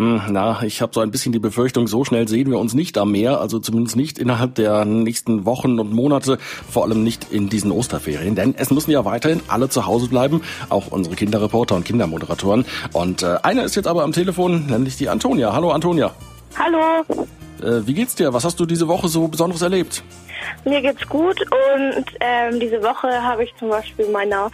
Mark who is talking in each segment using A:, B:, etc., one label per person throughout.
A: Hm, na, ich habe so ein bisschen die Befürchtung, so schnell sehen wir uns nicht am Meer, also zumindest nicht innerhalb der nächsten Wochen und Monate, vor allem nicht in diesen Osterferien, denn es müssen ja weiterhin alle zu Hause bleiben, auch unsere Kinderreporter und Kindermoderatoren. Und äh, eine ist jetzt aber am Telefon, nämlich die Antonia. Hallo Antonia.
B: Hallo.
A: Äh, wie geht's dir? Was hast du diese Woche so Besonderes erlebt?
B: Mir geht's gut und ähm, diese Woche habe ich zum Beispiel meiner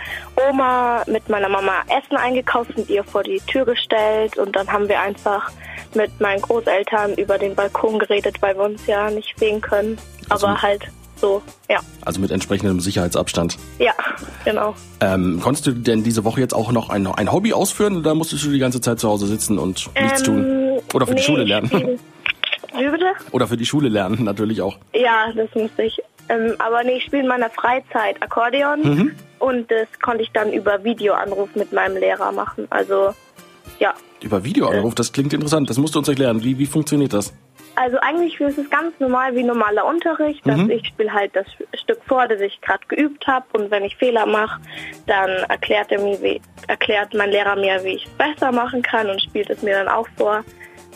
B: Oma mit meiner Mama Essen eingekauft und ihr vor die Tür gestellt und dann haben wir einfach mit meinen Großeltern über den Balkon geredet, weil wir uns ja nicht sehen können.
A: Also-
B: Aber halt so, ja.
A: Also mit entsprechendem Sicherheitsabstand.
B: Ja, genau.
A: Ähm, konntest du denn diese Woche jetzt auch noch ein, ein Hobby ausführen oder musstest du die ganze Zeit zu Hause sitzen und nichts tun?
B: Ähm,
A: Oder für die
B: nee,
A: Schule
B: ich
A: lernen?
B: Wie bitte?
A: Oder für die Schule lernen natürlich auch.
B: Ja, das musste ich. Ähm, aber nee, ich spiele in meiner Freizeit Akkordeon
A: Mhm.
B: und das konnte ich dann über Videoanruf mit meinem Lehrer machen. Also, ja.
A: Über Videoanruf, das klingt interessant. Das musst du uns erklären. Wie, wie funktioniert das?
B: Also eigentlich ist es ganz normal wie normaler Unterricht, dass
A: Mhm.
B: ich spiele halt das Stück vor, das ich gerade geübt habe und wenn ich Fehler mache, dann erklärt er mir, wie, erklärt mein Lehrer mir, wie ich es besser machen kann und spielt es mir dann auch vor.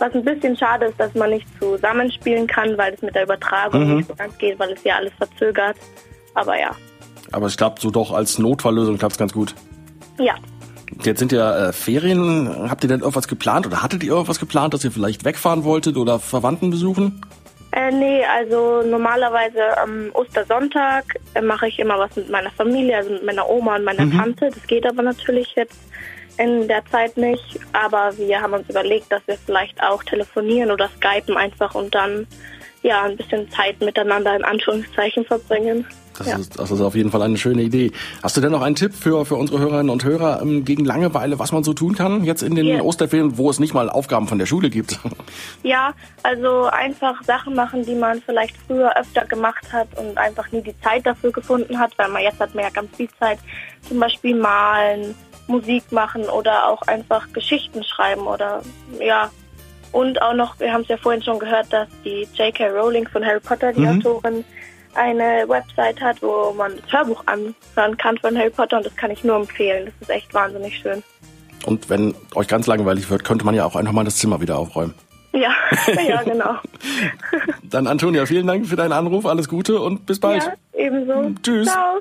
B: Was ein bisschen schade ist, dass man nicht zusammenspielen kann, weil es mit der Übertragung
A: Mhm.
B: nicht so ganz geht, weil es ja alles verzögert. Aber ja,
A: Aber es klappt so doch als Notfalllösung klappt ganz gut.
B: ja.
A: Jetzt sind ja äh, Ferien. Habt ihr denn irgendwas geplant oder hattet ihr irgendwas geplant, dass ihr vielleicht wegfahren wolltet oder Verwandten besuchen?
B: Äh, nee, also normalerweise am Ostersonntag äh, mache ich immer was mit meiner Familie, also mit meiner Oma und meiner Tante. Das geht aber natürlich jetzt in der Zeit nicht. Aber wir haben uns überlegt, dass wir vielleicht auch telefonieren oder skypen einfach und dann ja ein bisschen Zeit miteinander in Anführungszeichen verbringen.
A: Das,
B: Ja.
A: ist, das ist auf jeden Fall eine schöne Idee. Hast du denn noch einen Tipp für, für unsere Hörerinnen und Hörer ähm, gegen Langeweile, was man so tun kann jetzt in den
B: Ja.
A: Osterferien, wo es nicht mal Aufgaben von der Schule gibt?
B: Ja, also einfach Sachen machen, die man vielleicht früher öfter gemacht hat und einfach nie die Zeit dafür gefunden hat, weil man jetzt hat man ja ganz viel Zeit, zum Beispiel malen, Musik machen oder auch einfach Geschichten schreiben oder ja. Und auch noch, wir haben es ja vorhin schon gehört, dass die J.K. Rowling von Harry Potter, die
A: Mhm.
B: Autorin, eine Website hat, wo man das Hörbuch anhören kann von Harry Potter und das kann ich nur empfehlen. Das ist echt wahnsinnig schön.
A: Und wenn euch ganz langweilig wird, könnte man ja auch einfach mal das Zimmer wieder aufräumen.
B: Ja, ja, genau.
A: Dann Antonia, vielen Dank für deinen Anruf, alles Gute und bis bald.
B: Ja, ebenso.
A: Tschüss.
B: Ciao.